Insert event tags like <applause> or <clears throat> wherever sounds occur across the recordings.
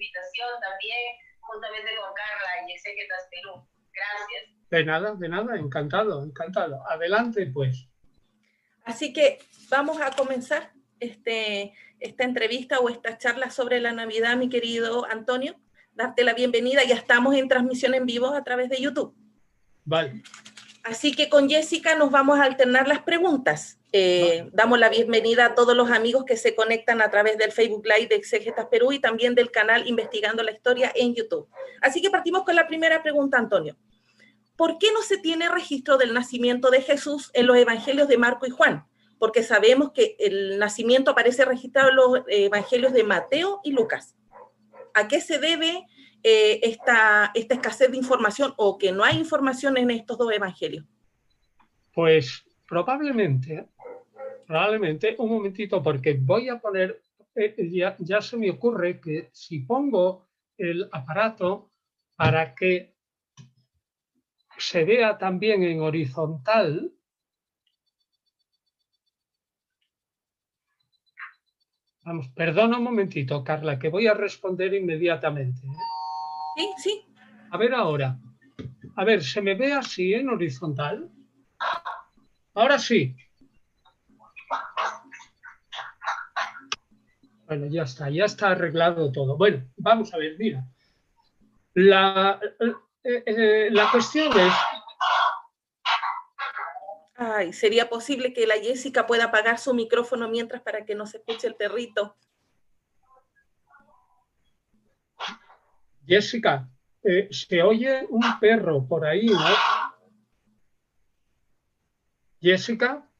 invitación también, juntamente con Carla y Exegetas Perú. Gracias. De nada, de nada, encantado, encantado. Adelante, pues. Así que vamos a comenzar este, esta entrevista o esta charla sobre la Navidad, mi querido Antonio. Darte la bienvenida. Ya estamos en transmisión en vivo a través de YouTube. Vale. Así que con Jessica nos vamos a alternar las preguntas. Eh, damos la bienvenida a todos los amigos que se conectan a través del Facebook Live de Exegetas Perú y también del canal Investigando la Historia en YouTube. Así que partimos con la primera pregunta, Antonio. ¿Por qué no se tiene registro del nacimiento de Jesús en los evangelios de Marco y Juan? Porque sabemos que el nacimiento aparece registrado en los evangelios de Mateo y Lucas. ¿A qué se debe eh, esta, esta escasez de información o que no hay información en estos dos evangelios? Pues probablemente, probablemente, un momentito, porque voy a poner, eh, ya, ya se me ocurre que si pongo el aparato para que se vea también en horizontal, Vamos, perdona un momentito, Carla, que voy a responder inmediatamente. ¿eh? Sí, sí. A ver ahora. A ver, ¿se me ve así en horizontal? Ahora sí. Bueno, ya está, ya está arreglado todo. Bueno, vamos a ver, mira. La, eh, eh, la cuestión es... Ay, ¿sería posible que la Jessica pueda apagar su micrófono mientras para que no se escuche el perrito? Jessica, eh, se oye un perro por ahí, ¿no? Jessica.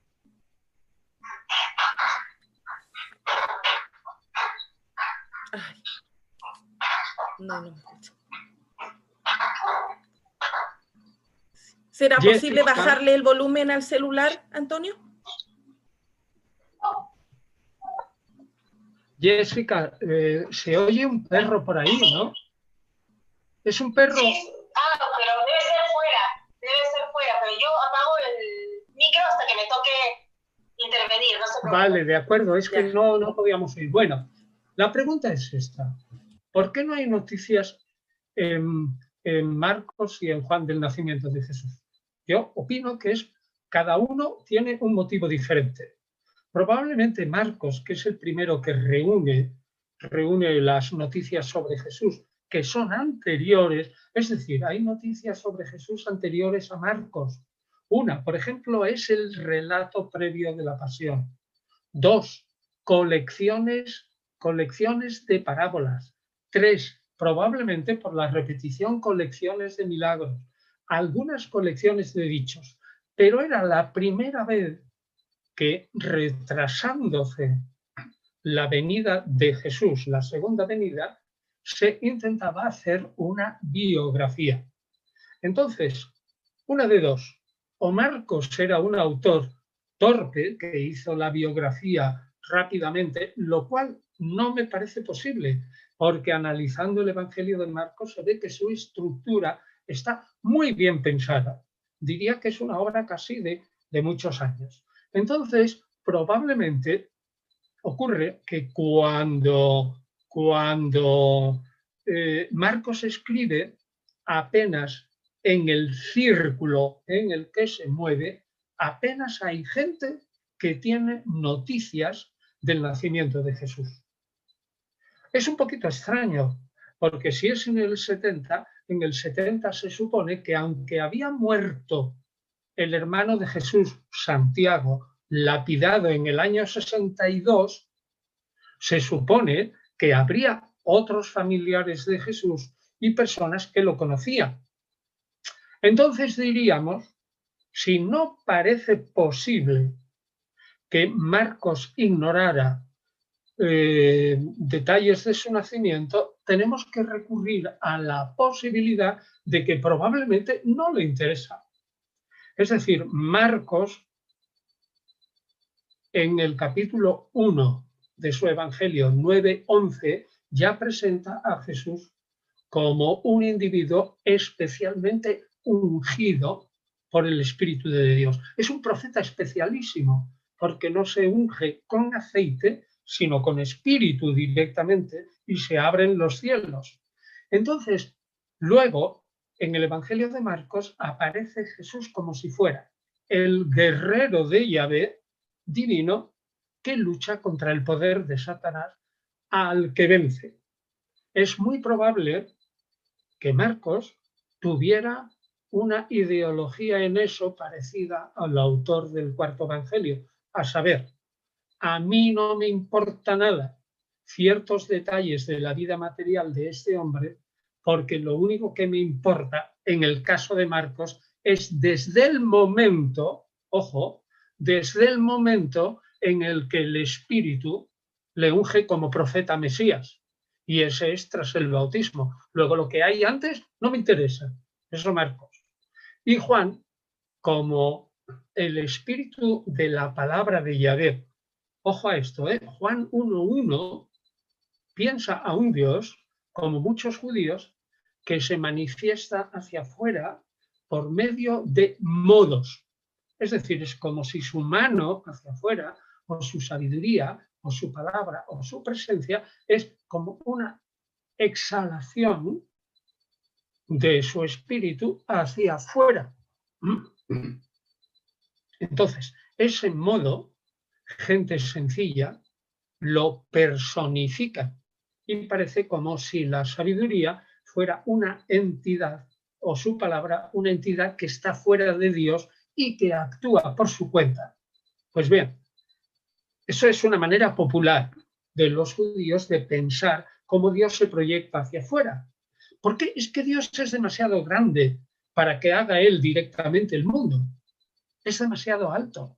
Ay. No, no. ¿Será posible bajarle el volumen al celular, Antonio? Jessica, eh, se oye un perro por ahí, ¿no? Es un perro. Sí. Ah, pero debe ser fuera, debe ser fuera, pero yo apago el micro hasta que me toque intervenir, no se Vale, de acuerdo, es que no, no podíamos ir. Bueno, la pregunta es esta. ¿Por qué no hay noticias en, Marcos y en Juan del nacimiento de Jesús? Yo opino que es cada uno tiene un motivo diferente. Probablemente Marcos, que es el primero que reúne, reúne las noticias sobre Jesús, que son anteriores, es decir, hay noticias sobre Jesús anteriores a Marcos. Una, por ejemplo, es el relato previo de la pasión. Dos, colecciones, colecciones de parábolas. Tres, probablemente por la repetición, colecciones de milagros algunas colecciones de dichos, pero era la primera vez que retrasándose la venida de Jesús, la segunda venida, se intentaba hacer una biografía. Entonces, una de dos, o Marcos era un autor torpe que hizo la biografía rápidamente, lo cual no me parece posible, porque analizando el Evangelio de Marcos se ve que su estructura está muy bien pensada. Diría que es una obra casi de, muchos años. Entonces, probablemente ocurre que cuando, cuando eh, Marcos escribe apenas en el círculo en el que se mueve, apenas hay gente que tiene noticias del nacimiento de Jesús. Es un poquito extraño, porque si es en el 70, en el 70 se supone que aunque había muerto el hermano de Jesús, Santiago, lapidado en el año 62, se supone que habría otros familiares de Jesús y personas que lo conocían. Entonces diríamos, si no parece posible que Marcos ignorara eh, detalles de su nacimiento, tenemos que recurrir a la posibilidad de que probablemente no le interesa. Es decir, Marcos, en el capítulo 1 de su Evangelio 9.11, ya presenta a Jesús como un individuo especialmente ungido por el Espíritu de Dios. Es un profeta especialísimo porque no se unge con aceite, sino con espíritu directamente y se abren los cielos. Entonces, luego, en el Evangelio de Marcos aparece Jesús como si fuera el guerrero de Yahvé divino que lucha contra el poder de Satanás al que vence. Es muy probable que Marcos tuviera una ideología en eso parecida al autor del cuarto Evangelio, a saber, a mí no me importa nada ciertos detalles de la vida material de este hombre, porque lo único que me importa en el caso de Marcos es desde el momento, ojo, desde el momento en el que el Espíritu le unge como profeta Mesías. Y ese es tras el bautismo. Luego lo que hay antes no me interesa. Eso Marcos. Y Juan, como el espíritu de la palabra de Yahvé. Ojo a esto, ¿eh? Juan 1.1 piensa a un Dios, como muchos judíos, que se manifiesta hacia afuera por medio de modos. Es decir, es como si su mano hacia afuera, o su sabiduría, o su palabra, o su presencia, es como una exhalación de su espíritu hacia afuera. Entonces, ese modo, gente sencilla, lo personifica y parece como si la sabiduría fuera una entidad o su palabra una entidad que está fuera de Dios y que actúa por su cuenta. Pues bien, eso es una manera popular de los judíos de pensar cómo Dios se proyecta hacia afuera. Porque es que Dios es demasiado grande para que haga Él directamente el mundo. Es demasiado alto,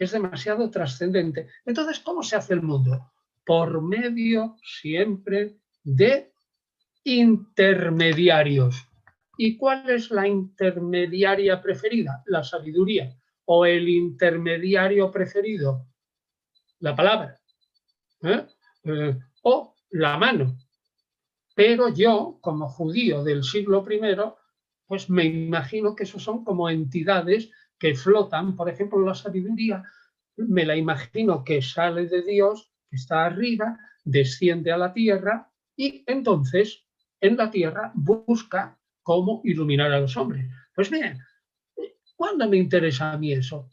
es demasiado trascendente. Entonces, ¿cómo se hace el mundo? Por medio siempre de intermediarios. ¿Y cuál es la intermediaria preferida? La sabiduría. ¿O el intermediario preferido? La palabra. ¿Eh? Eh, o la mano. Pero yo, como judío del siglo I, pues me imagino que esos son como entidades que flotan. Por ejemplo, la sabiduría, me la imagino que sale de Dios, que está arriba, desciende a la tierra y entonces en la tierra busca cómo iluminar a los hombres. Pues bien, ¿cuándo me interesa a mí eso?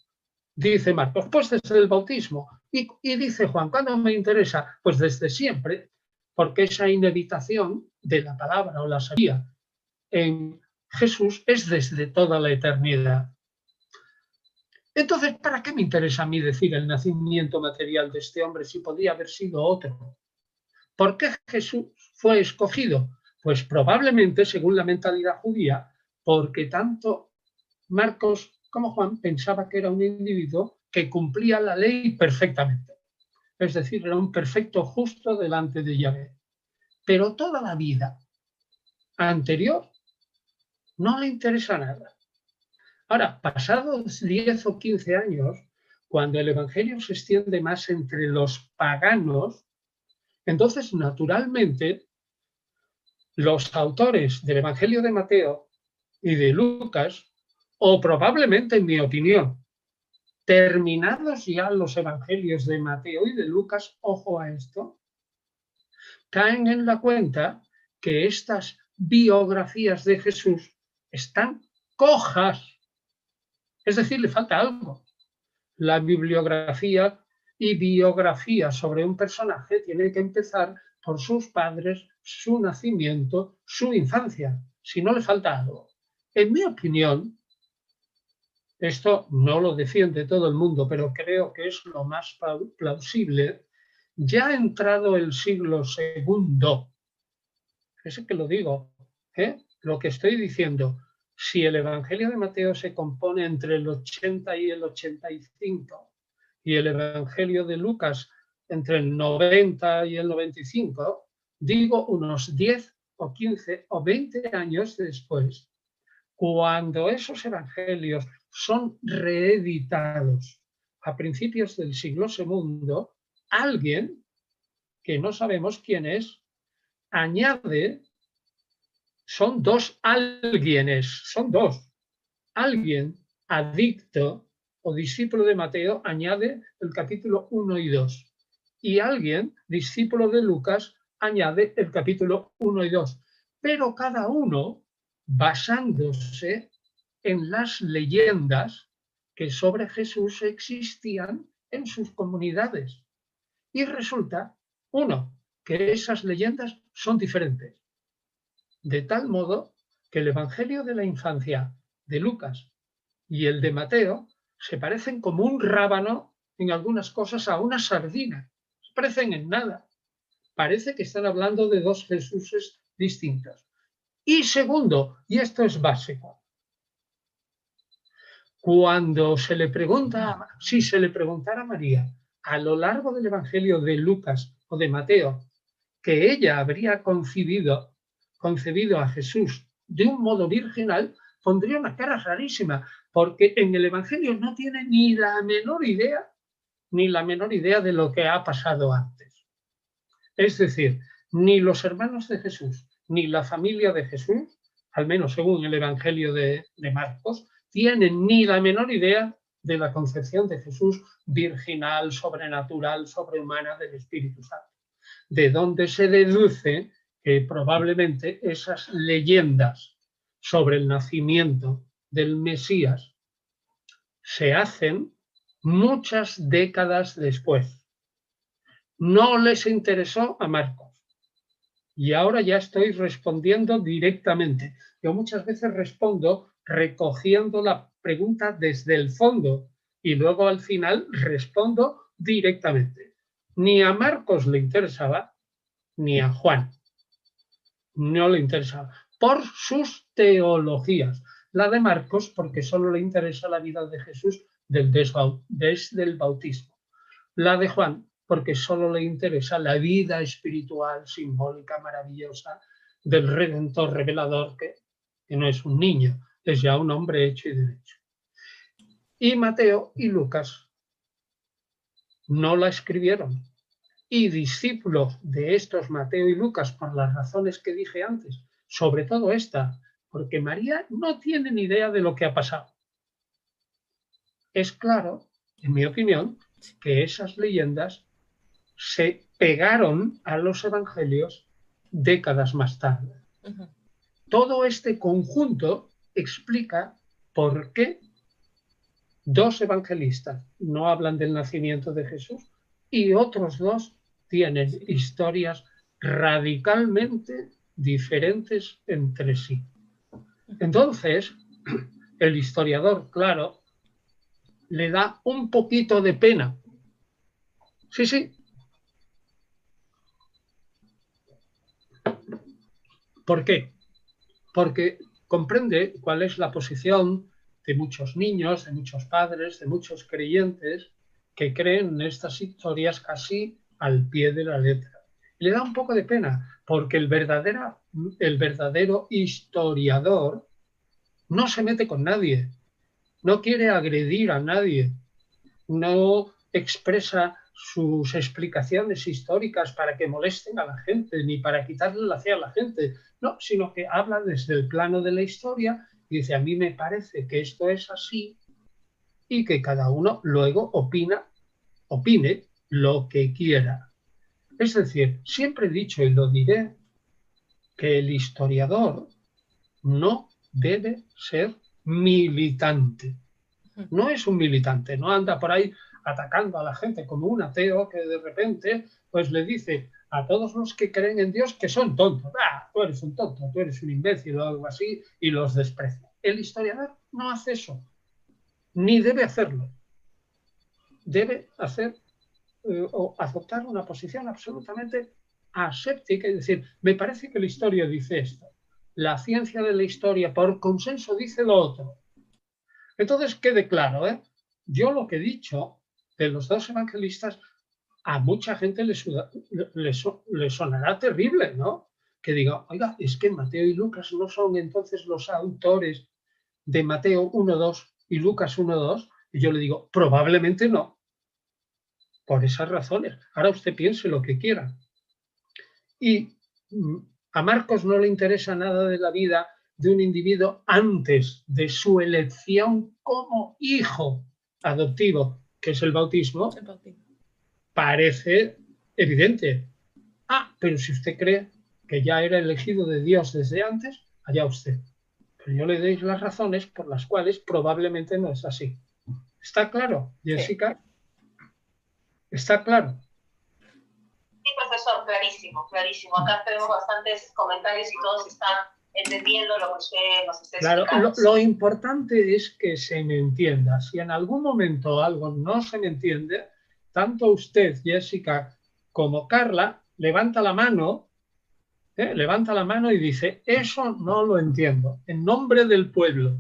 Dice Marcos, pues desde el bautismo. Y, dice Juan, ¿cuándo me interesa? Pues desde siempre, porque esa inevitación de la palabra o la sabiduría en Jesús es desde toda la eternidad. Entonces, ¿para qué me interesa a mí decir el nacimiento material de este hombre si podía haber sido otro? ¿Por qué Jesús fue escogido? Pues probablemente, según la mentalidad judía, porque tanto Marcos como Juan pensaba que era un individuo que cumplía la ley perfectamente. Es decir, era un perfecto justo delante de Yahvé. Pero toda la vida anterior no le interesa nada. Ahora, pasados 10 o 15 años, cuando el Evangelio se extiende más entre los paganos, entonces naturalmente los autores del Evangelio de Mateo y de Lucas, o probablemente, en mi opinión, terminados ya los Evangelios de Mateo y de Lucas, ojo a esto, caen en la cuenta que estas biografías de Jesús están cojas. Es decir, le falta algo. La bibliografía y biografía sobre un personaje tiene que empezar por sus padres, su nacimiento, su infancia, si no le falta algo. En mi opinión, esto no lo defiende todo el mundo, pero creo que es lo más plausible, ya ha entrado el siglo segundo, es que lo digo, ¿eh? lo que estoy diciendo, si el Evangelio de Mateo se compone entre el 80 y el 85 y el Evangelio de Lucas entre el 90 y el 95, digo unos 10 o 15 o 20 años después, cuando esos evangelios son reeditados a principios del siglo II, alguien, que no sabemos quién es, añade, son dos alguienes, son dos. Alguien adicto o discípulo de Mateo añade el capítulo 1 y 2 y alguien, discípulo de Lucas, añade el capítulo 1 y 2. Pero cada uno basándose en las leyendas que sobre Jesús existían en sus comunidades. Y resulta, uno, que esas leyendas son diferentes. De tal modo que el Evangelio de la infancia de Lucas y el de Mateo se parecen como un rábano en algunas cosas a una sardina. Se parecen en nada. Parece que están hablando de dos Jesuses distintos. Y segundo, y esto es básico, cuando se le pregunta, si se le preguntara a María a lo largo del Evangelio de Lucas o de Mateo, que ella habría concebido, concebido a Jesús de un modo virginal, pondría una cara rarísima, porque en el Evangelio no tiene ni la menor idea, ni la menor idea de lo que ha pasado antes. Es decir, ni los hermanos de Jesús, ni la familia de Jesús, al menos según el Evangelio de, de Marcos, tienen ni la menor idea de la concepción de Jesús virginal, sobrenatural, sobrehumana del Espíritu Santo. De donde se deduce que probablemente esas leyendas sobre el nacimiento del Mesías se hacen muchas décadas después. No les interesó a Marcos. Y ahora ya estoy respondiendo directamente. Yo muchas veces respondo recogiendo la pregunta desde el fondo y luego al final respondo directamente. Ni a Marcos le interesaba, ni a Juan. No le interesaba. Por sus teologías. La de Marcos porque solo le interesa la vida de Jesús desde el bautismo. La de Juan porque solo le interesa la vida espiritual, simbólica, maravillosa del Redentor revelador que, que no es un niño, es ya un hombre hecho y derecho. Y Mateo y Lucas no la escribieron. Y discípulos de estos Mateo y Lucas, por las razones que dije antes, sobre todo esta, porque María no tiene ni idea de lo que ha pasado. Es claro, en mi opinión, que esas leyendas se pegaron a los evangelios décadas más tarde. Todo este conjunto explica por qué dos evangelistas no hablan del nacimiento de Jesús y otros dos tienen historias radicalmente diferentes entre sí. Entonces, el historiador, claro, le da un poquito de pena. Sí, sí. ¿Por qué? Porque comprende cuál es la posición de muchos niños, de muchos padres, de muchos creyentes que creen en estas historias casi al pie de la letra. Le da un poco de pena porque el, verdadero, el verdadero historiador no se mete con nadie, no quiere agredir a nadie, no expresa sus explicaciones históricas para que molesten a la gente, ni para quitarle la fe a la gente, no, sino que habla desde el plano de la historia y dice, a mí me parece que esto es así y que cada uno luego opina, opine lo que quiera. Es decir, siempre he dicho y lo diré, que el historiador no debe ser militante. No es un militante, no anda por ahí atacando a la gente como un ateo que de repente pues le dice a todos los que creen en Dios que son tontos. Ah, tú eres un tonto, tú eres un imbécil o algo así y los desprecia. El historiador no hace eso, ni debe hacerlo. Debe hacer eh, o adoptar una posición absolutamente aséptica y decir, me parece que la historia dice esto. La ciencia de la historia por consenso dice lo otro. Entonces quede claro, ¿eh? yo lo que he dicho de los dos evangelistas, a mucha gente le, sonará terrible, ¿no? Que diga, oiga, es que Mateo y Lucas no son entonces los autores de Mateo 1.2 y Lucas 1.2. Y yo le digo, probablemente no. Por esas razones. Ahora usted piense lo que quiera. Y mm, a Marcos no le interesa nada de la vida de un individuo antes de su elección como hijo adoptivo que es el bautismo, parece evidente. Ah, pero si usted cree que ya era elegido de Dios desde antes, allá usted. Pero yo le doy las razones por las cuales probablemente no es así. ¿Está claro, Jessica? ¿Está claro? Sí, profesor, clarísimo, clarísimo. Acá tenemos bastantes comentarios y todos están entendiendo lo que usted nos está claro, lo, lo, importante es que se me entienda. Si en algún momento algo no se me entiende, tanto usted, Jessica, como Carla, levanta la mano, ¿eh? levanta la mano y dice, eso no lo entiendo, en nombre del pueblo.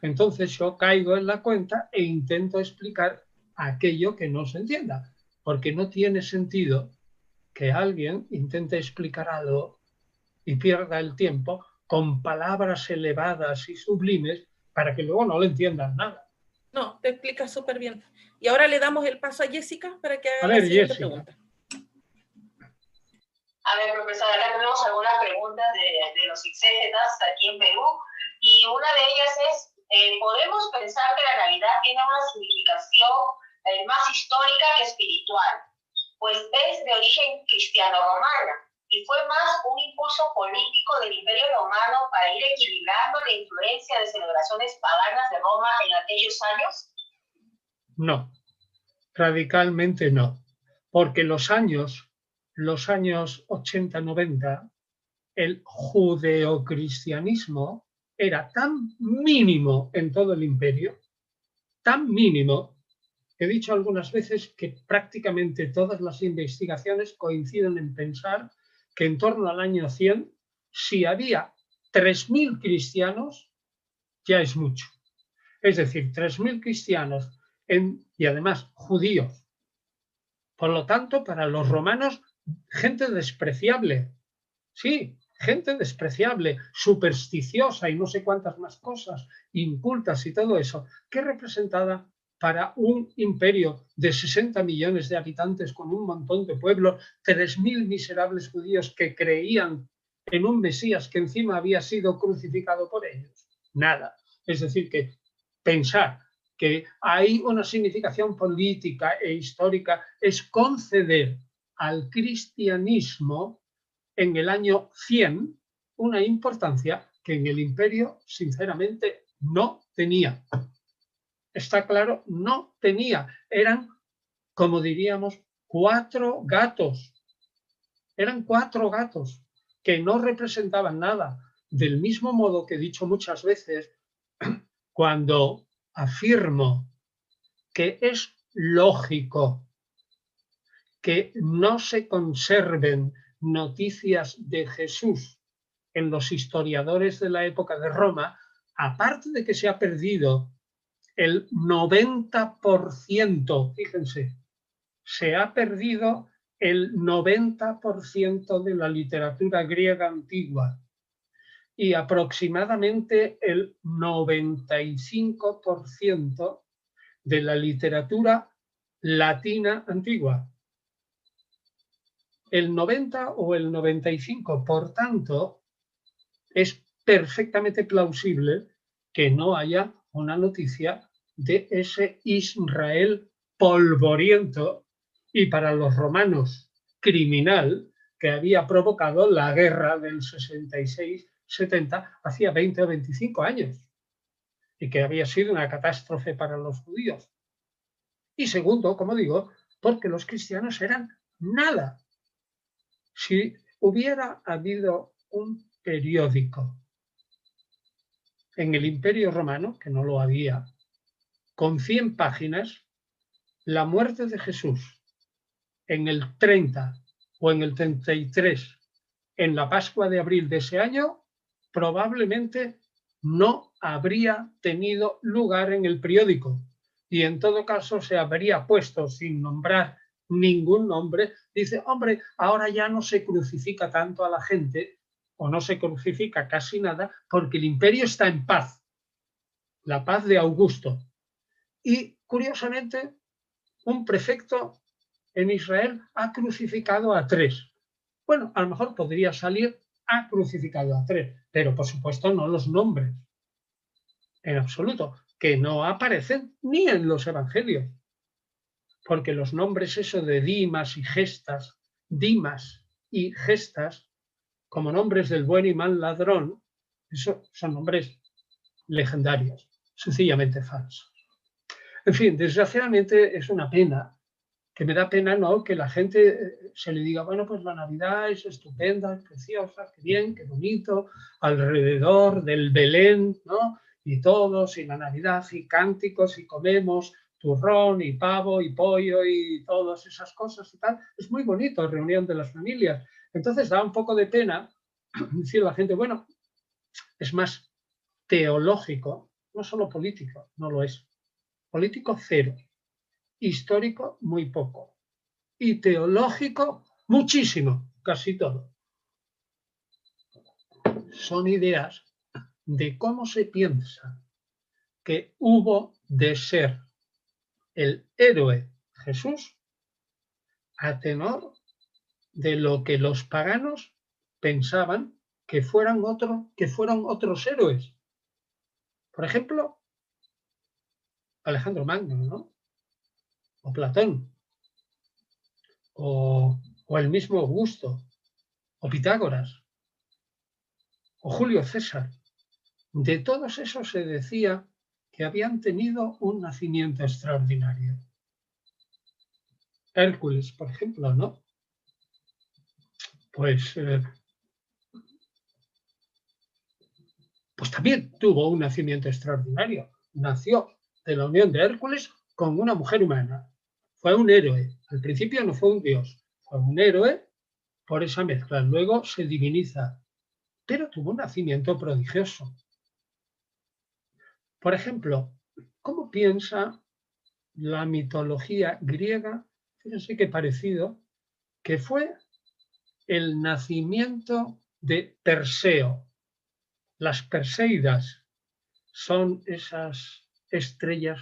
Entonces yo caigo en la cuenta e intento explicar aquello que no se entienda, porque no tiene sentido que alguien intente explicar algo y pierda el tiempo con palabras elevadas y sublimes para que luego no le entiendan nada. No, te explica súper bien. Y ahora le damos el paso a Jessica para que haga la siguiente pregunta. A ver, profesor, acá tenemos algunas preguntas de, de los exégetas aquí en Perú y una de ellas es, eh, ¿podemos pensar que la Navidad tiene una significación eh, más histórica que espiritual? Pues es de origen cristiano-romana y fue más un impulso político del Imperio Romano para ir equilibrando la influencia de celebraciones paganas de Roma en aquellos años? No, radicalmente no, porque los años, los años 80-90, el judeocristianismo era tan mínimo en todo el imperio, tan mínimo, he dicho algunas veces que prácticamente todas las investigaciones coinciden en pensar que en torno al año 100, si había 3.000 cristianos, ya es mucho. Es decir, 3.000 cristianos y además judíos. Por lo tanto, para los romanos, gente despreciable. Sí, gente despreciable, supersticiosa y no sé cuántas más cosas, incultas y todo eso, que representada para un imperio de 60 millones de habitantes con un montón de pueblos, 3.000 miserables judíos que creían en un Mesías que encima había sido crucificado por ellos. Nada. Es decir, que pensar que hay una significación política e histórica es conceder al cristianismo en el año 100 una importancia que en el imperio sinceramente no tenía está claro, no tenía. Eran, como diríamos, cuatro gatos. Eran cuatro gatos que no representaban nada. Del mismo modo que he dicho muchas veces, <clears throat> cuando afirmo que es lógico que no se conserven noticias de Jesús en los historiadores de la época de Roma, aparte de que se ha perdido el 90%, fíjense, se ha perdido el 90% de la literatura griega antigua y aproximadamente el 95% de la literatura latina antigua. El 90 o el 95, por tanto, es perfectamente plausible que no haya una noticia de ese Israel polvoriento y para los romanos criminal que había provocado la guerra del 66-70 hacía 20 o 25 años y que había sido una catástrofe para los judíos. Y segundo, como digo, porque los cristianos eran nada. Si hubiera habido un periódico en el Imperio Romano, que no lo había, con 100 páginas, la muerte de Jesús en el 30 o en el 33, en la Pascua de abril de ese año, probablemente no habría tenido lugar en el periódico. Y en todo caso se habría puesto sin nombrar ningún nombre, dice, hombre, ahora ya no se crucifica tanto a la gente o no se crucifica casi nada porque el imperio está en paz, la paz de Augusto. Y curiosamente, un prefecto en Israel ha crucificado a tres. Bueno, a lo mejor podría salir ha crucificado a tres, pero por supuesto no los nombres, en absoluto, que no aparecen ni en los evangelios. Porque los nombres eso de Dimas y Gestas, Dimas y Gestas, como nombres del buen y mal ladrón, eso son nombres legendarios, sencillamente falsos. En fin, desgraciadamente es una pena, que me da pena no que la gente eh, se le diga, bueno, pues la Navidad es estupenda, es preciosa, qué bien, qué bonito, alrededor del Belén, ¿no? Y todos, y la Navidad, y cánticos, y comemos, turrón y pavo y pollo y todas esas cosas y tal. Es muy bonito, reunión de las familias. Entonces da un poco de pena <clears throat> decir a la gente, bueno, es más teológico, no solo político, no lo es. Político cero, histórico muy poco y teológico muchísimo, casi todo. Son ideas de cómo se piensa que hubo de ser el héroe Jesús a tenor de lo que los paganos pensaban que fueran, otro, que fueron otros héroes. Por ejemplo, Alejandro Magno, ¿no? O Platón, o, o el mismo Augusto, o Pitágoras, o Julio César. De todos esos se decía que habían tenido un nacimiento extraordinario. Hércules, por ejemplo, ¿no? Pues, eh, pues también tuvo un nacimiento extraordinario. Nació de la unión de Hércules con una mujer humana. Fue un héroe. Al principio no fue un dios, fue un héroe por esa mezcla. Luego se diviniza, pero tuvo un nacimiento prodigioso. Por ejemplo, ¿cómo piensa la mitología griega? Fíjense qué parecido, que fue el nacimiento de Perseo. Las Perseidas son esas estrellas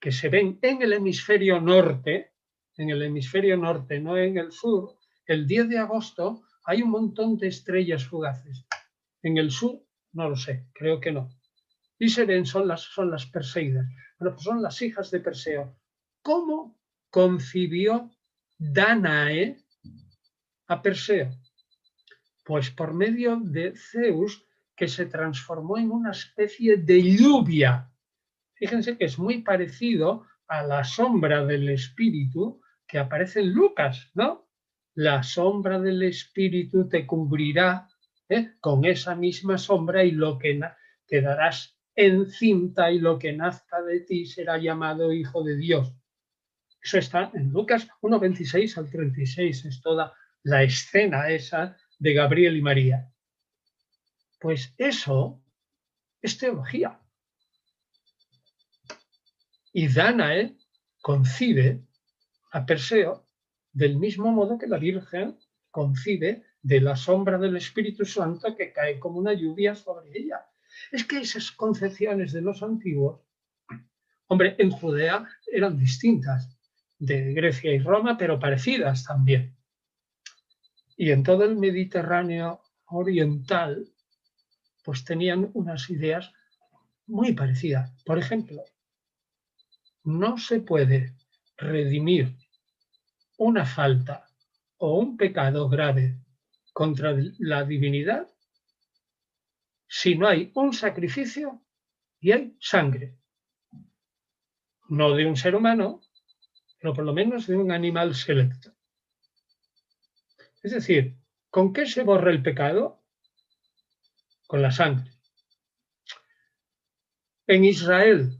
que se ven en el hemisferio norte, en el hemisferio norte, no en el sur. El 10 de agosto hay un montón de estrellas fugaces. En el sur, no lo sé, creo que no y se ven, son las, son las Perseidas. Bueno, pues son las hijas de Perseo. ¿Cómo concibió Danae a Perseo? Pues por medio de Zeus, que se transformó en una especie de lluvia. Fíjense que es muy parecido a la sombra del espíritu que aparece en Lucas, ¿no? La sombra del espíritu te cubrirá ¿eh? con esa misma sombra y lo que quedarás encinta y lo que nazca de ti será llamado Hijo de Dios. Eso está en Lucas 1.26 al 36, es toda la escena esa de Gabriel y María. Pues eso es teología. Y Danae concibe a Perseo del mismo modo que la Virgen concibe de la sombra del Espíritu Santo que cae como una lluvia sobre ella. Es que esas concepciones de los antiguos, hombre, en Judea eran distintas de Grecia y Roma, pero parecidas también. Y en todo el Mediterráneo oriental, pues tenían unas ideas muy parecidas. Por ejemplo, no se puede redimir una falta o un pecado grave contra la divinidad si no hay un sacrificio y hay sangre. No de un ser humano, pero por lo menos de un animal selecto. Es decir, ¿con qué se borra el pecado? Con la sangre. En Israel,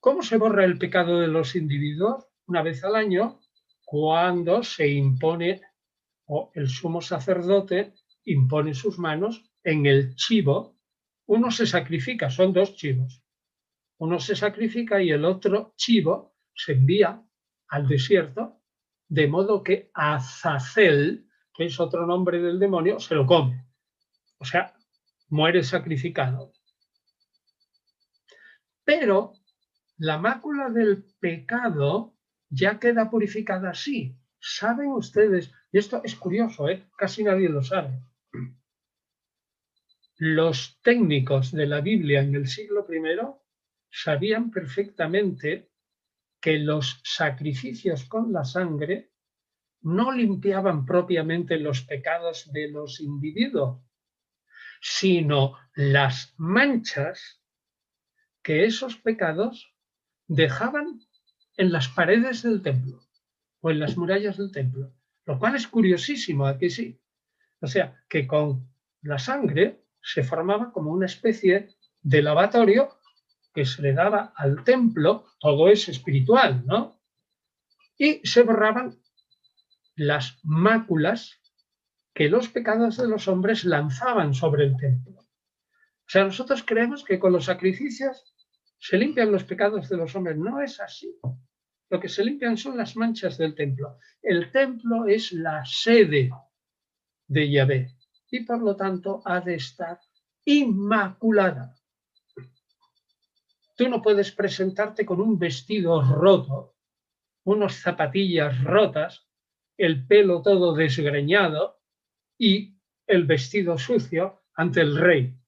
¿cómo se borra el pecado de los individuos? Una vez al año, cuando se impone o el sumo sacerdote impone sus manos en el chivo, uno se sacrifica, son dos chivos. Uno se sacrifica y el otro chivo se envía al desierto, de modo que Azazel, que es otro nombre del demonio, se lo come. O sea, muere sacrificado. Pero la mácula del pecado ya queda purificada así. ¿Saben ustedes? Y esto es curioso, ¿eh? casi nadie lo sabe los técnicos de la Biblia en el siglo I sabían perfectamente que los sacrificios con la sangre no limpiaban propiamente los pecados de los individuos, sino las manchas que esos pecados dejaban en las paredes del templo o en las murallas del templo, lo cual es curiosísimo, aquí sí. O sea, que con la sangre se formaba como una especie de lavatorio que se le daba al templo, todo es espiritual, ¿no? Y se borraban las máculas que los pecados de los hombres lanzaban sobre el templo. O sea, nosotros creemos que con los sacrificios se limpian los pecados de los hombres. No es así. Lo que se limpian son las manchas del templo. El templo es la sede de Yahvé y por lo tanto ha de estar inmaculada. Tú no puedes presentarte con un vestido roto, unas zapatillas rotas, el pelo todo desgreñado y el vestido sucio ante el rey.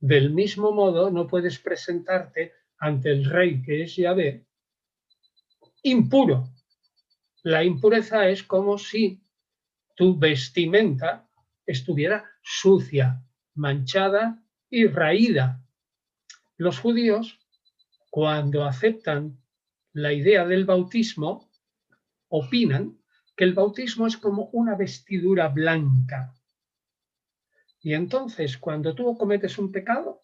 Del mismo modo, no puedes presentarte ante el rey que es Yahvé impuro. La impureza es como si tu vestimenta estuviera sucia, manchada y raída. Los judíos, cuando aceptan la idea del bautismo, opinan que el bautismo es como una vestidura blanca. Y entonces, cuando tú cometes un pecado,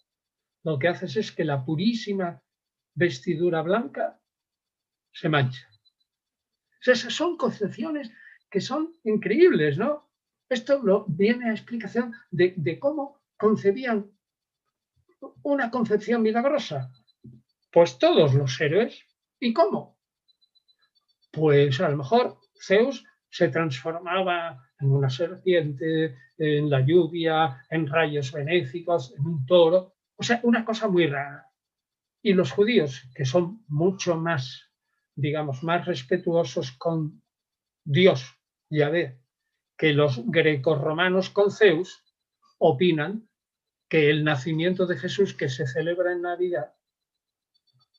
lo que haces es que la purísima vestidura blanca se mancha. esas son concepciones que son increíbles, ¿no? Esto lo, viene a explicación de, de cómo concebían una concepción milagrosa. Pues todos los héroes. ¿Y cómo? Pues a lo mejor Zeus se transformaba en una serpiente, en la lluvia, en rayos benéficos, en un toro. O sea, una cosa muy rara. Y los judíos, que son mucho más, digamos, más respetuosos con Dios, Yahvé, que los romanos con Zeus, opinan que el nacimiento de Jesús que se celebra en Navidad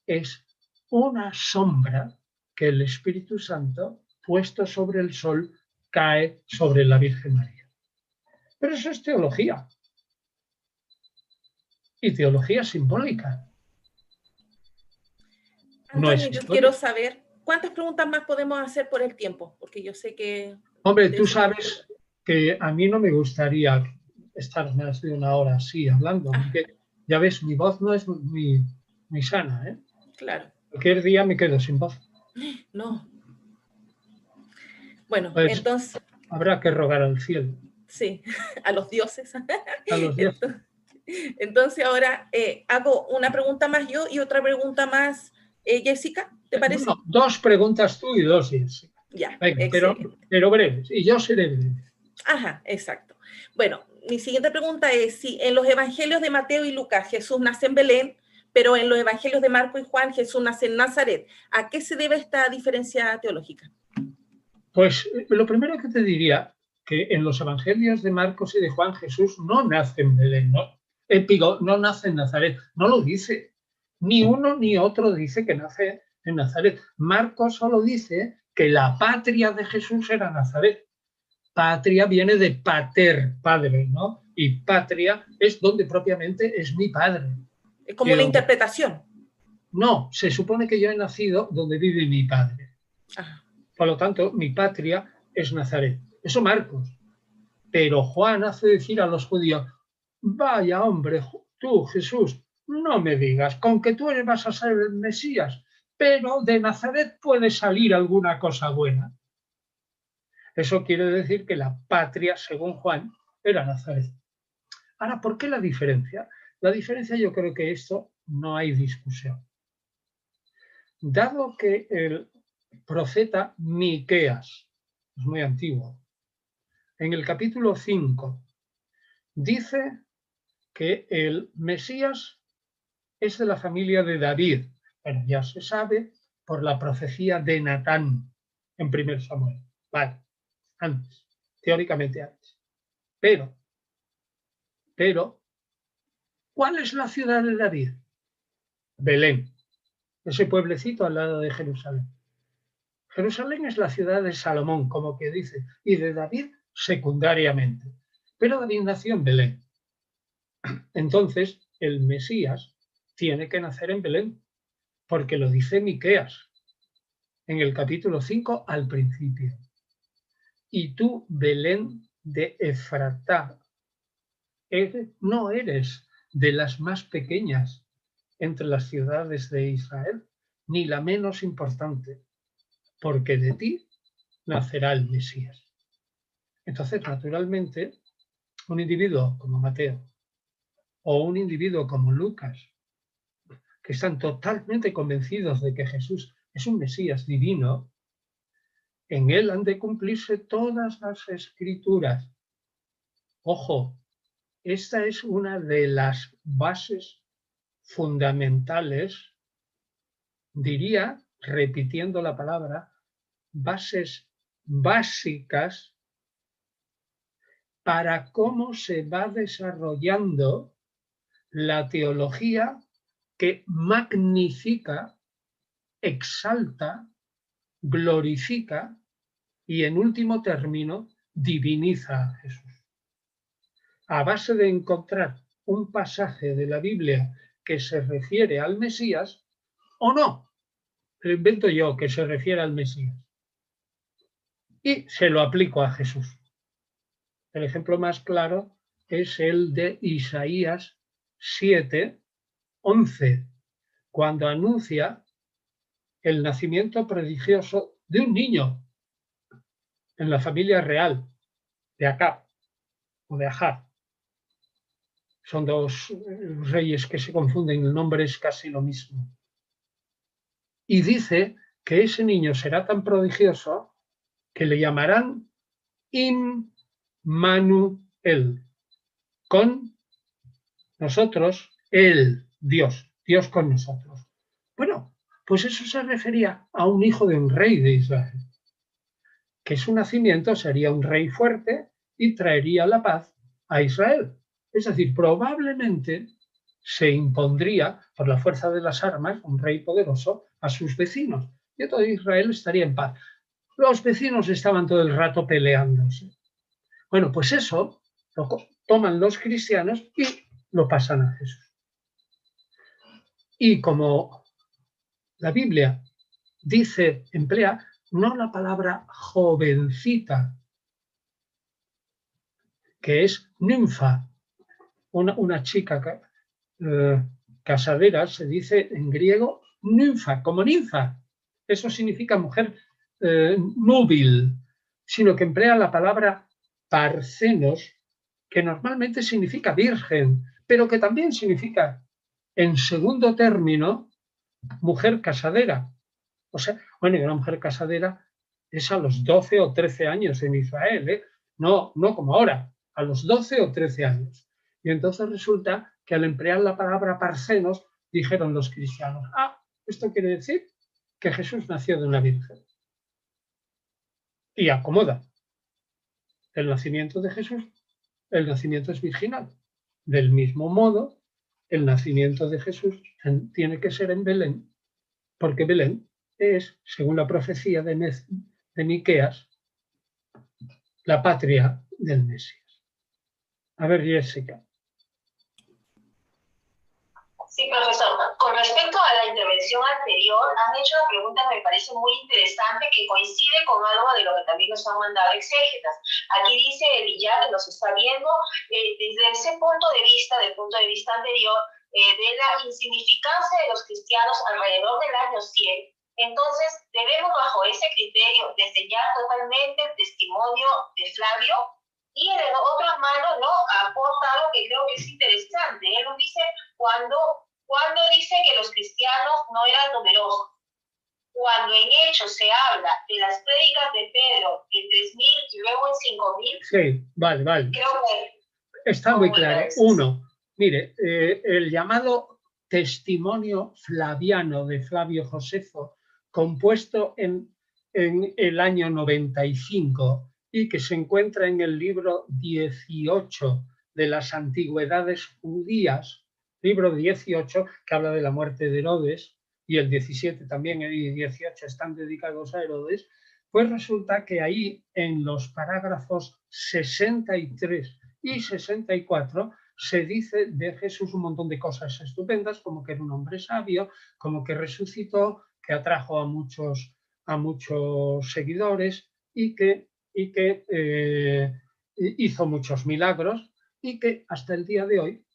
es una sombra que el Espíritu Santo, puesto sobre el sol, cae sobre la Virgen María. Pero eso es teología. Y teología simbólica no yo quiero saber cuántas preguntas más podemos hacer por el tiempo, porque yo sé que... Hombre, tú sabes que a mí no me gustaría estar más de una hora así hablando, porque ya ves, mi voz no es muy, muy sana, ¿eh? Claro. Cualquier día me quedo sin voz. <gasps> No. Bueno, pues entonces... Habrá que rogar al cielo. Sí, <laughs> a los dioses. A los dioses. Entonces ahora eh, hago una pregunta más yo y otra pregunta más eh, Jessica, ¿te parece? dos preguntas tú y dos Jessica. Ya, pero, pero breves, y yo seré breve. Ajá, exacto. Bueno, mi siguiente pregunta es si en los evangelios de Mateo y Lucas Jesús nace en Belén, pero en los evangelios de Marco y Juan Jesús nace en Nazaret. ¿A qué se debe esta diferencia teológica? Pues lo primero que te diría, que en los evangelios de Marcos y de Juan Jesús no nace en Belén, no, eh, no nace en Nazaret, no lo dice. Ni uno ni otro dice que nace en Nazaret. Marcos solo dice que la patria de Jesús era Nazaret. Patria viene de pater, padre, ¿no? Y patria es donde propiamente es mi padre. Es como una interpretación. No, se supone que yo he nacido donde vive mi padre. Por lo tanto, mi patria es Nazaret. Eso Marcos. Pero Juan hace decir a los judíos, vaya hombre, tú Jesús, no me digas, con que tú vas a ser el Mesías, pero de Nazaret puede salir alguna cosa buena. Eso quiere decir que la patria, según Juan, era Nazaret. Ahora, ¿por qué la diferencia? La diferencia yo creo que esto no hay discusión. Dado que el profeta Miqueas, es muy antiguo, en el capítulo 5 dice que el Mesías es de la familia de David. Bueno, ya se sabe por la profecía de Natán en primer Samuel. Vale, antes, teóricamente antes. Pero, pero, ¿cuál es la ciudad de David? Belén. ese pueblecito al lado de Jerusalén. Jerusalén es la ciudad de Salomón, como que dice, y de David secundariamente. Pero David nació en Belén. Entonces, el Mesías tiene que nacer en Belén, porque lo dice Miqueas en el capítulo 5 al principio. Y tú, Belén de Efratá, no eres de las más pequeñas entre las ciudades de Israel, ni la menos importante, porque de ti nacerá el Mesías. Entonces, naturalmente, un individuo como Mateo o un individuo como Lucas, que están totalmente convencidos de que Jesús es un Mesías divino, en él han de cumplirse todas las escrituras. Ojo, esta es una de las bases fundamentales, diría, repitiendo la palabra, bases básicas para cómo se va desarrollando la teología que magnifica, exalta, glorifica y en último término diviniza a Jesús. A base de encontrar un pasaje de la Biblia que se refiere al Mesías o no, lo invento yo que se refiere al Mesías y se lo aplico a Jesús. El ejemplo más claro es el de Isaías 7, 11, cuando anuncia el nacimiento prodigioso de un niño en la familia real de Acab o de Ahab. Son dos reyes que se confunden, el nombre es casi lo mismo. Y dice que ese niño será tan prodigioso que le llamarán Im Manuel, con nosotros, el Dios, Dios con nosotros. Bueno, pues eso se refería a un hijo de un rey de Israel, que su nacimiento sería un rey fuerte y traería la paz a Israel. Es decir, probablemente se impondría por la fuerza de las armas un rey poderoso a sus vecinos y todo Israel estaría en paz. Los vecinos estaban todo el rato peleándose. Bueno, pues eso lo toman los cristianos y lo pasan a Jesús. Y como la Biblia dice, emplea no la palabra jovencita, que es ninfa, una, chica eh, casadera, se dice en griego ninfa, como ninfa. Eso significa mujer eh, núbil, sino que emplea la palabra parcenos, que normalmente significa virgen, pero que también significa, en segundo término, mujer casadera. O sea, bueno, y una mujer casadera es a los 12 o 13 años en Israel, ¿eh? no, no como ahora, a los 12 o 13 años. Y entonces resulta que al emplear la palabra parcenos, dijeron los cristianos, ah, esto quiere decir que Jesús nació de una virgen. Y acomoda el nacimiento de Jesús, el nacimiento es virginal. Del mismo modo, el nacimiento de Jesús tiene que ser en Belén, porque Belén es, según la profecía de, de Miqueas, la patria del Mesías. A ver, Jessica. Sí. Con respecto a la intervención anterior, han hecho una pregunta que me parece muy interesante que coincide con algo de lo que también nos han mandado exégetas. Aquí dice Villar, que nos está viendo, eh, desde ese punto de vista, del punto de vista anterior, eh, de la insignificancia de los cristianos alrededor del año 100, entonces debemos bajo ese criterio desdeñar totalmente el testimonio de Flavio y en otra mano no aporta algo que creo que es interesante. Él nos dice cuando dice que los cristianos no eran numerosos, cuando en hechos se habla de las prédicas de Pedro en 3.000 y luego en 5.000. Sí, vale, vale. Creo que Está muy claro. Uno, mire, eh, el llamado testimonio flaviano de Flavio Josefo, compuesto en, en el año 95 y que se encuentra en el libro 18 de las antigüedades judías, libro 18, que habla de la muerte de Herodes, y el 17 también y 18 están dedicados a Herodes, pues resulta que ahí en los parágrafos 63 y 64 se dice de Jesús un montón de cosas estupendas, como que era un hombre sabio, como que resucitó, que atrajo a muchos, a muchos seguidores y que, y que eh, hizo muchos milagros y que hasta el día de hoy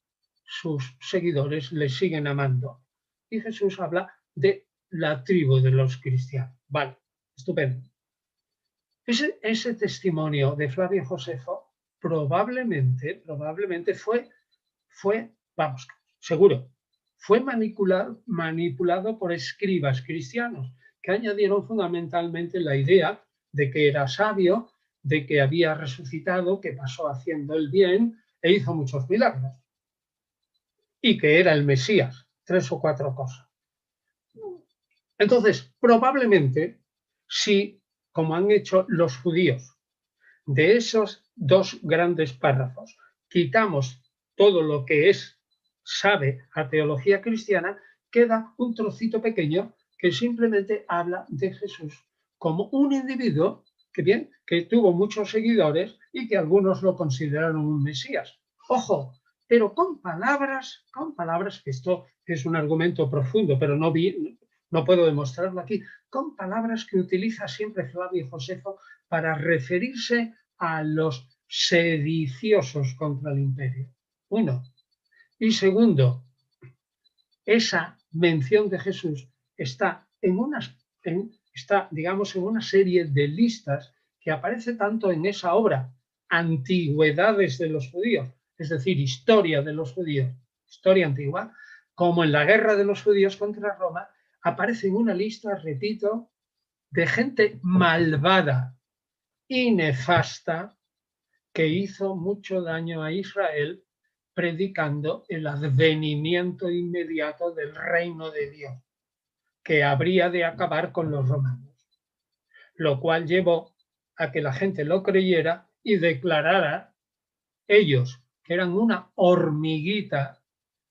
sus seguidores le siguen amando. Y Jesús habla de la tribu de los cristianos. Vale, estupendo. Ese, testimonio de Flavio Josefo probablemente, probablemente fue, fue, vamos, seguro, fue manipulado, manipulado por escribas cristianos que añadieron fundamentalmente la idea de que era sabio, de que había resucitado, que pasó haciendo el bien e hizo muchos milagros. Y que era el Mesías, tres o cuatro cosas. Entonces, probablemente, si, como han hecho los judíos, de esos dos grandes párrafos, quitamos todo lo que es, sabe a teología cristiana, queda un trocito pequeño que simplemente habla de Jesús como un individuo que bien, que tuvo muchos seguidores y que algunos lo consideraron un Mesías. Ojo, pero con palabras, con palabras, esto es un argumento profundo, pero no, vi, no puedo demostrarlo aquí, con palabras que utiliza siempre Flavio Josefo para referirse a los sediciosos contra el imperio. Uno. Y segundo, esa mención de Jesús está en unas, está, digamos, en una serie de listas que aparece tanto en esa obra, Antigüedades de los judíos, es decir, historia de los judíos, historia antigua, como en la guerra de los judíos contra Roma, aparece en una lista, repito, de gente malvada, y nefasta que hizo mucho daño a Israel predicando el advenimiento inmediato del reino de Dios, que habría de acabar con los romanos, lo cual llevó a que la gente lo creyera y declarara, ellos, que eran una hormiguita,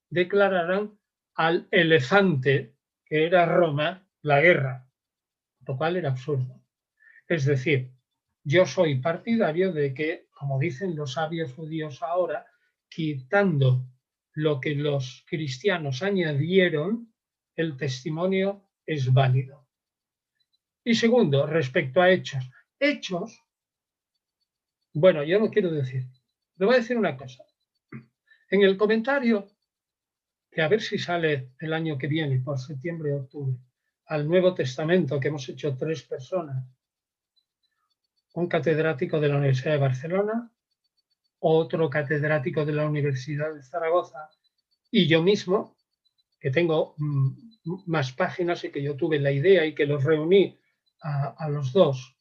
declararan al elefante, que era Roma, la guerra, lo cual era absurdo. Es decir, yo soy partidario de que, como dicen los sabios judíos ahora, quitando lo que los cristianos añadieron, el testimonio es válido. Y segundo, respecto a hechos. Hechos, bueno, yo no quiero decir, le voy a decir una cosa. En el comentario, que a ver si sale el año que viene, por septiembre o octubre, al Nuevo Testamento que hemos hecho tres personas, un catedrático de la Universidad de Barcelona, otro catedrático de la Universidad de Zaragoza y yo mismo, que tengo mm, más páginas y que yo tuve la idea y que los reuní a, los dos.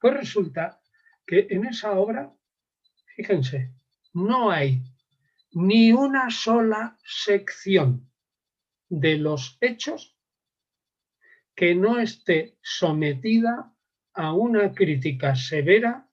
Pues resulta que en esa obra, fíjense, no hay ni una sola sección de los hechos que no esté sometida a una crítica severa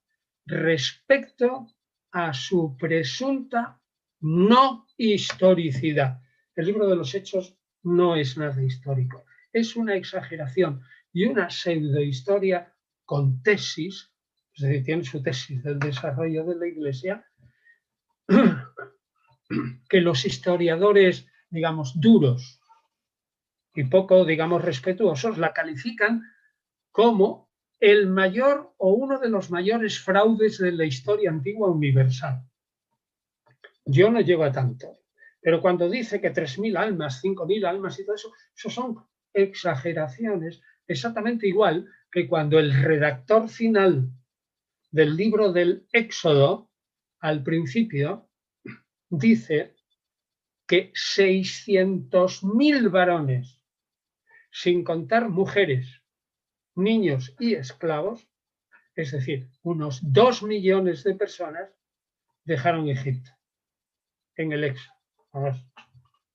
respecto a su presunta no historicidad. El libro de los Hechos no es nada histórico, es una exageración y una pseudohistoria con tesis, es decir, tiene su tesis del desarrollo de la Iglesia, <clears throat> que los historiadores, digamos, duros y poco, digamos, respetuosos, la califican como el mayor o uno de los mayores fraudes de la historia antigua universal. Yo no llego a tanto, pero cuando dice que 3.000 almas, 5.000 almas y todo eso, eso son exageraciones, exactamente igual que cuando el redactor final del libro del Éxodo, al principio, dice que 600.000 varones, sin contar mujeres, niños y esclavos, es decir, unos dos millones de personas dejaron Egipto en el éxodo.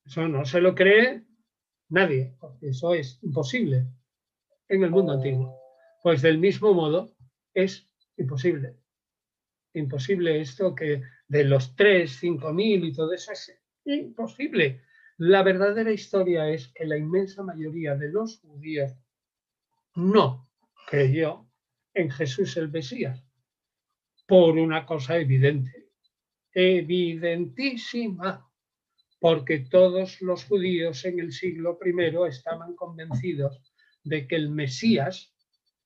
Eso no se lo cree nadie, porque eso es imposible en el mundo antiguo. Pues del mismo modo es imposible. Imposible esto que de los tres, cinco mil y todo eso es imposible. La verdadera historia es que la inmensa mayoría de los judíos no creyó en Jesús el Mesías por una cosa evidente, evidentísima, porque todos los judíos en el siglo I estaban convencidos de que el Mesías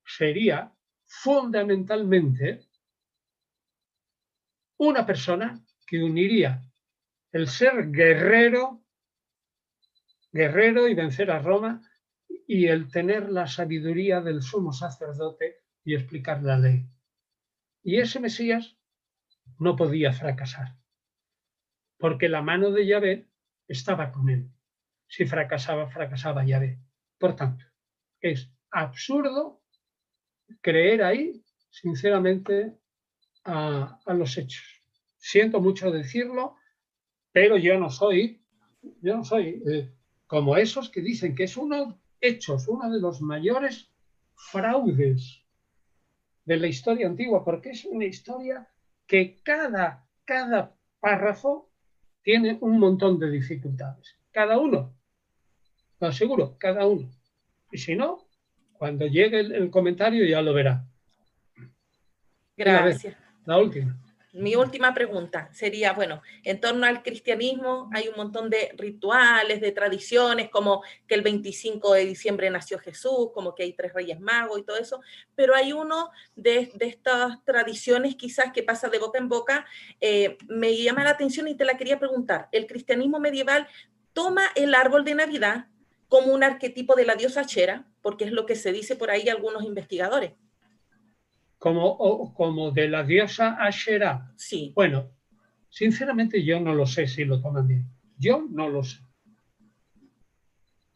sería fundamentalmente una persona que uniría el ser guerrero, guerrero y vencer a Roma y el tener la sabiduría del sumo sacerdote y explicar la ley. Y ese Mesías no podía fracasar, porque la mano de Yahvé estaba con él. Si fracasaba, fracasaba Yahvé. Por tanto, es absurdo creer ahí, sinceramente, a, los hechos. Siento mucho decirlo, pero yo no soy, yo no soy eh, como esos que dicen que es uno hechos, uno de los mayores fraudes de la historia antigua, porque es una historia que cada, cada párrafo tiene un montón de dificultades. Cada uno, lo aseguro, cada uno. Y si no, cuando llegue el, comentario ya lo verá. Gracias. La última. Mi última pregunta sería, bueno, en torno al cristianismo hay un montón de rituales, de tradiciones, como que el 25 de diciembre nació Jesús, como que hay tres reyes magos y todo eso, pero hay uno de, estas tradiciones quizás que pasa de boca en boca, eh, me llama la atención y te la quería preguntar. El cristianismo medieval toma el árbol de Navidad como un arquetipo de la diosa Chera, porque es lo que se dice por ahí algunos investigadores como, como de la diosa Asherah. Sí. Bueno, sinceramente yo no lo sé si lo toman bien. Yo no lo sé.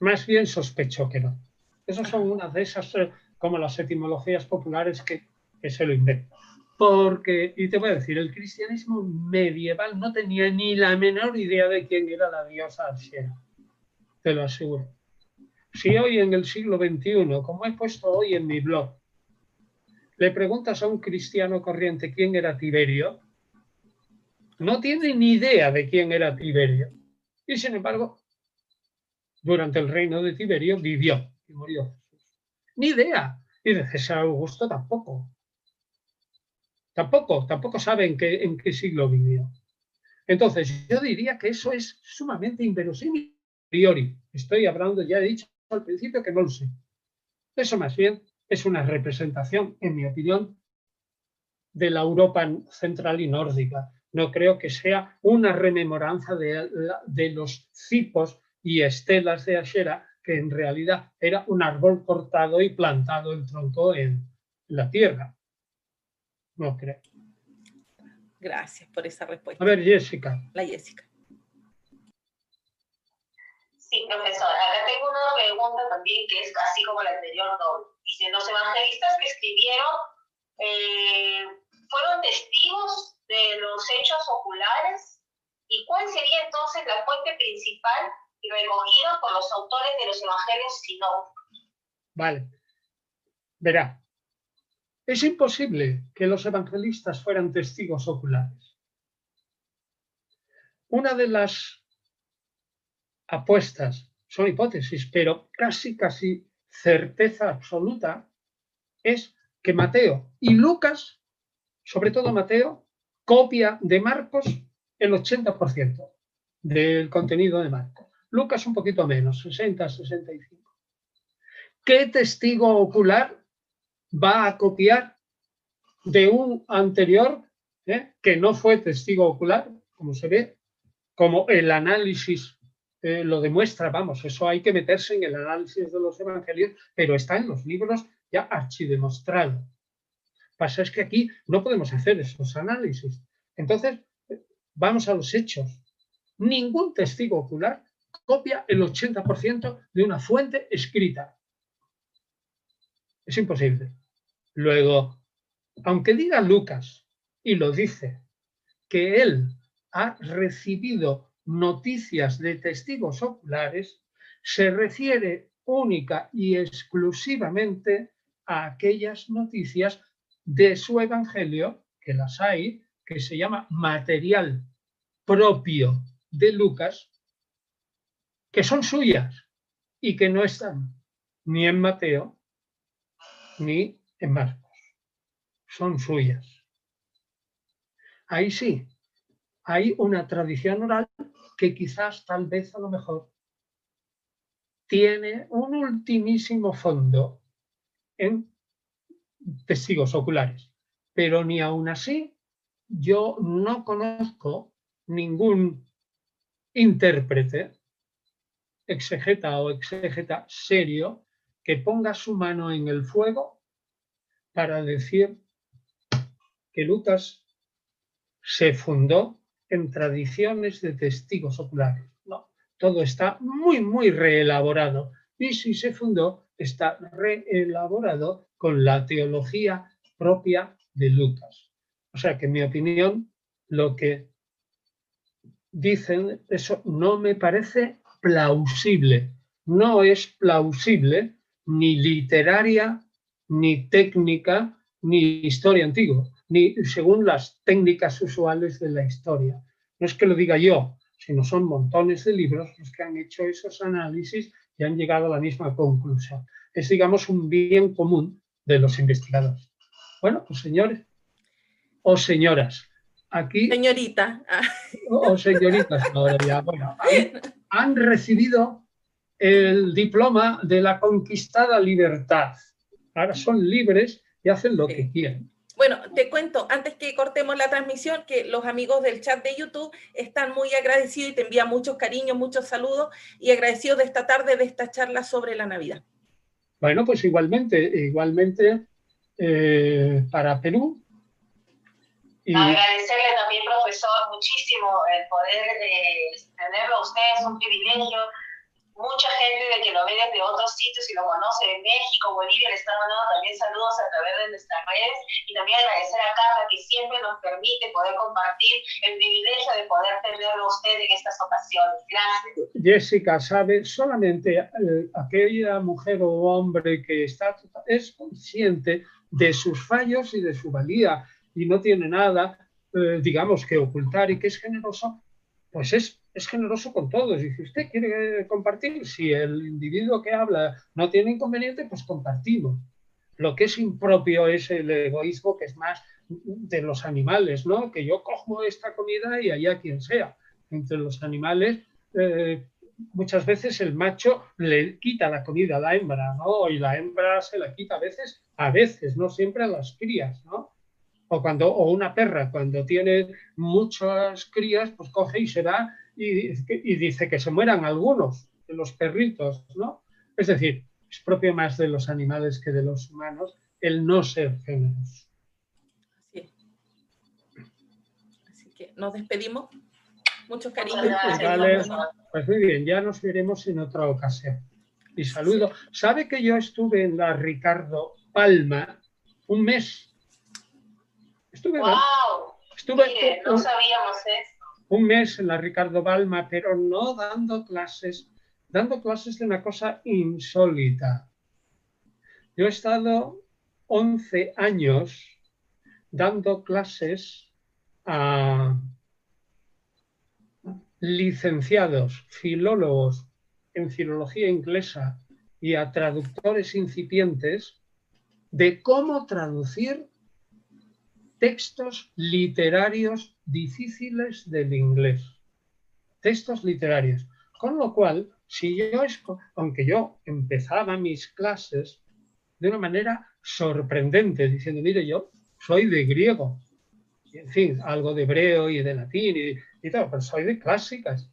Más bien sospecho que no. Esas son unas de esas, como las etimologías populares que, que se lo inventan. Porque, y te voy a decir, el cristianismo medieval no tenía ni la menor idea de quién era la diosa Asherah. Te lo aseguro. Si hoy en el siglo XXI, como he puesto hoy en mi blog, le preguntas a un cristiano corriente quién era Tiberio, no tiene ni idea de quién era Tiberio. Y sin embargo, durante el reino de Tiberio vivió y murió Ni idea. Y de César Augusto tampoco. Tampoco, tampoco sabe en qué, en qué siglo vivió. Entonces, yo diría que eso es sumamente inverosímil. Priori, estoy hablando, ya he dicho al principio que no lo sé. Eso más bien es una representación, en mi opinión, de la Europa central y nórdica. No creo que sea una rememoranza de, los cipos y estelas de Ashera, que en realidad era un árbol cortado y plantado el tronco en la tierra. No creo. Gracias por esa respuesta. A ver, Jessica. La Jessica. Sí, profesor. Acá tengo una pregunta también que es casi como la anterior, ¿no? Dice, los evangelistas que escribieron eh, fueron testigos de los hechos oculares. ¿Y cuál sería entonces la fuente principal recogida por los autores de los evangelios si no? Vale. Verá, es imposible que los evangelistas fueran testigos oculares. Una de las apuestas, son hipótesis, pero casi, casi certeza absoluta es que Mateo y Lucas, sobre todo Mateo, copia de Marcos el 80% del contenido de Marcos. Lucas un poquito menos, 60, 65. ¿Qué testigo ocular va a copiar de un anterior eh, que no fue testigo ocular, como se ve, como el análisis eh, lo demuestra, vamos, eso hay que meterse en el análisis de los evangelios, pero está en los libros ya archidemostrado. Pasa es que aquí no podemos hacer esos análisis. Entonces, vamos a los hechos. Ningún testigo ocular copia el 80% de una fuente escrita. Es imposible. Luego, aunque diga Lucas, y lo dice, que él ha recibido noticias de testigos oculares se refiere única y exclusivamente a aquellas noticias de su evangelio, que las hay, que se llama material propio de Lucas, que son suyas y que no están ni en Mateo ni en Marcos. Son suyas. Ahí sí, hay una tradición oral que quizás, tal vez, a lo mejor, tiene un ultimísimo fondo en testigos oculares. Pero ni aún así, yo no conozco ningún intérprete, exegeta o exegeta serio, que ponga su mano en el fuego para decir que Lucas se fundó en tradiciones de testigos oculares. No, todo está muy, muy reelaborado. Y si se fundó, está reelaborado con la teología propia de Lucas. O sea que en mi opinión, lo que dicen, eso no me parece plausible. No es plausible ni literaria, ni técnica, ni historia antigua, ni según las técnicas usuales de la historia. No es que lo diga yo, sino son montones de libros los que han hecho esos análisis y han llegado a la misma conclusión. Es, digamos, un bien común de los investigadores. Bueno, pues señores o señoras, aquí... Señorita. O, señoritas ahora ya, bueno, han recibido el diploma de la conquistada libertad. Ahora son libres y hacen lo que quieren. Bueno, te cuento, antes que cortemos la transmisión, que los amigos del chat de YouTube están muy agradecidos y te envían muchos cariños, muchos saludos y agradecidos de esta tarde, de esta charla sobre la Navidad. Bueno, pues igualmente, igualmente eh, para Perú. Agradecerle también, profesor, muchísimo el poder eh, tenerlo a ustedes, un privilegio mucha gente de que lo ve desde otros sitios y lo conoce de México, Bolivia, le están mandando también saludos a través de nuestras redes y también agradecer a Carla que siempre nos permite poder compartir el privilegio de poder tenerlo a usted en estas ocasiones. Gracias. Jessica, sabe, solamente eh, aquella mujer o hombre que está, es consciente de sus fallos y de su valía y no tiene nada, eh, digamos, que ocultar y que es generoso, pues es es generoso con todos. Y usted quiere compartir, si el individuo que habla no tiene inconveniente, pues compartimos. Lo que es impropio es el egoísmo, que es más de los animales, ¿no? Que yo cojo esta comida y allá quien sea. Entre los animales, eh, muchas veces el macho le quita la comida a la hembra, ¿no? Y la hembra se la quita a veces, a veces, no siempre a las crías, ¿no? O, cuando, o una perra, cuando tiene muchas crías, pues coge y se da y, dice que se mueran algunos de los perritos, ¿no? Es decir, es propio más de los animales que de los humanos el no ser géneros. Así Así que nos despedimos. Muchos cariños. Pues, pues, muy bien, ya nos veremos en otra ocasión. Y saludo. ¿Sabe que yo estuve en la Ricardo Palma un mes? Estuve. ¡Wow! Estuve, no sabíamos eso un mes en la Ricardo Balma, pero no dando clases, dando clases de una cosa insólita. Yo he estado 11 años dando clases a licenciados, filólogos en filología inglesa y a traductores incipientes de cómo traducir textos literarios difíciles del inglés. Textos literarios. Con lo cual, si yo, aunque yo empezaba mis clases de una manera sorprendente, diciendo, mire, yo soy de griego, en fin, algo de hebreo y de latín y, y todo, pero soy de clásicas.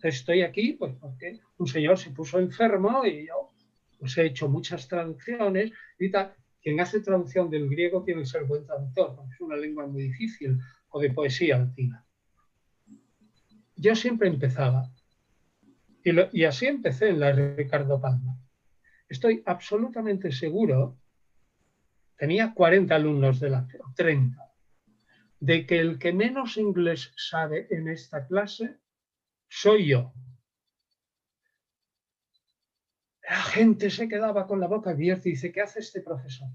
estoy aquí pues porque un señor se puso enfermo y yo pues, he hecho muchas traducciones y tal quien hace traducción del griego tiene que ser buen traductor, porque es una lengua muy difícil, o de poesía latina. Yo siempre empezaba, y, así empecé en la Ricardo Palma. Estoy absolutamente seguro, tenía 40 alumnos delante, 30, de que el que menos inglés sabe en esta clase soy yo. La gente se quedaba con la boca abierta y dice, ¿qué hace este profesor?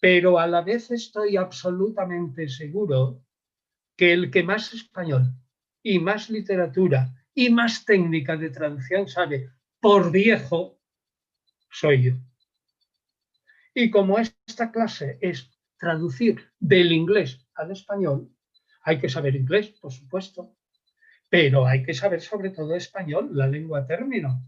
Pero a la vez estoy absolutamente seguro que el que más español y más literatura y más técnica de traducción sabe, por viejo, soy yo. Y como esta clase es traducir del inglés al español, hay que saber inglés, por supuesto, pero hay que saber sobre todo español, la lengua término,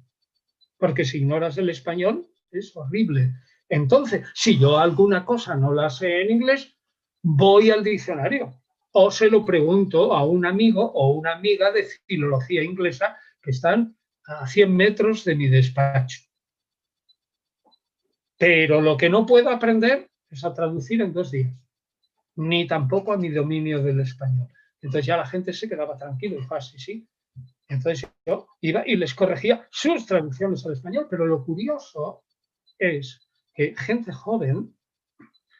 porque si ignoras el español es horrible. Entonces, si yo alguna cosa no la sé en inglés, voy al diccionario o se lo pregunto a un amigo o una amiga de filología inglesa que están a 100 metros de mi despacho. Pero lo que no puedo aprender es a traducir en dos días, ni tampoco a mi dominio del español. Entonces ya la gente se quedaba tranquilo y así, sí. Entonces yo iba y les corregía sus traducciones al español, pero lo curioso es que gente joven,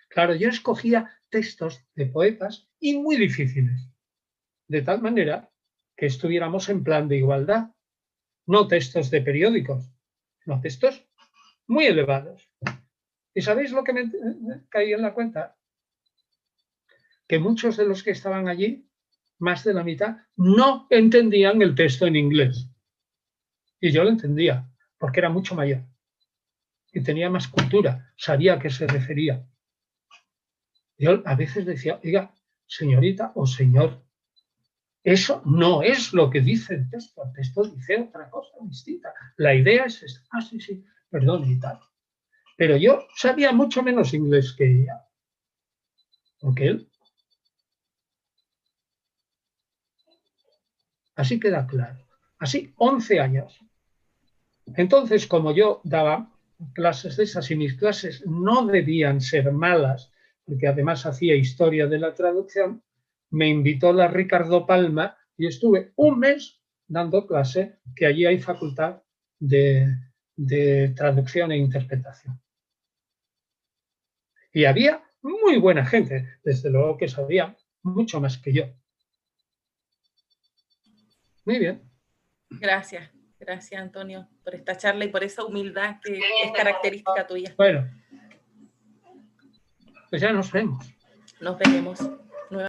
claro, yo escogía textos de poetas y muy difíciles, de tal manera que estuviéramos en plan de igualdad, no textos de periódicos, no textos muy elevados. ¿Y sabéis lo que me, caí en la cuenta? Que muchos de los que estaban allí, más de la mitad, no entendían el texto en inglés. Y yo lo entendía, porque era mucho mayor. Y tenía más cultura, sabía a qué se refería. Yo a veces decía, oiga, señorita o señor, eso no es lo que dice el texto. El texto dice otra cosa distinta. La idea es esta. Ah, sí, sí, perdón y tal. Pero yo sabía mucho menos inglés que ella. ¿O que él? Así queda claro. Así, 11 años. Entonces, como yo daba clases de esas y mis clases no debían ser malas, porque además hacía historia de la traducción, me invitó la Ricardo Palma y estuve un mes dando clase, que allí hay facultad de, de traducción e interpretación. Y había muy buena gente, desde luego que sabía mucho más que yo. Muy bien. Gracias, gracias Antonio por esta charla y por esa humildad que es característica tuya. Bueno, pues ya nos vemos. Nos veremos.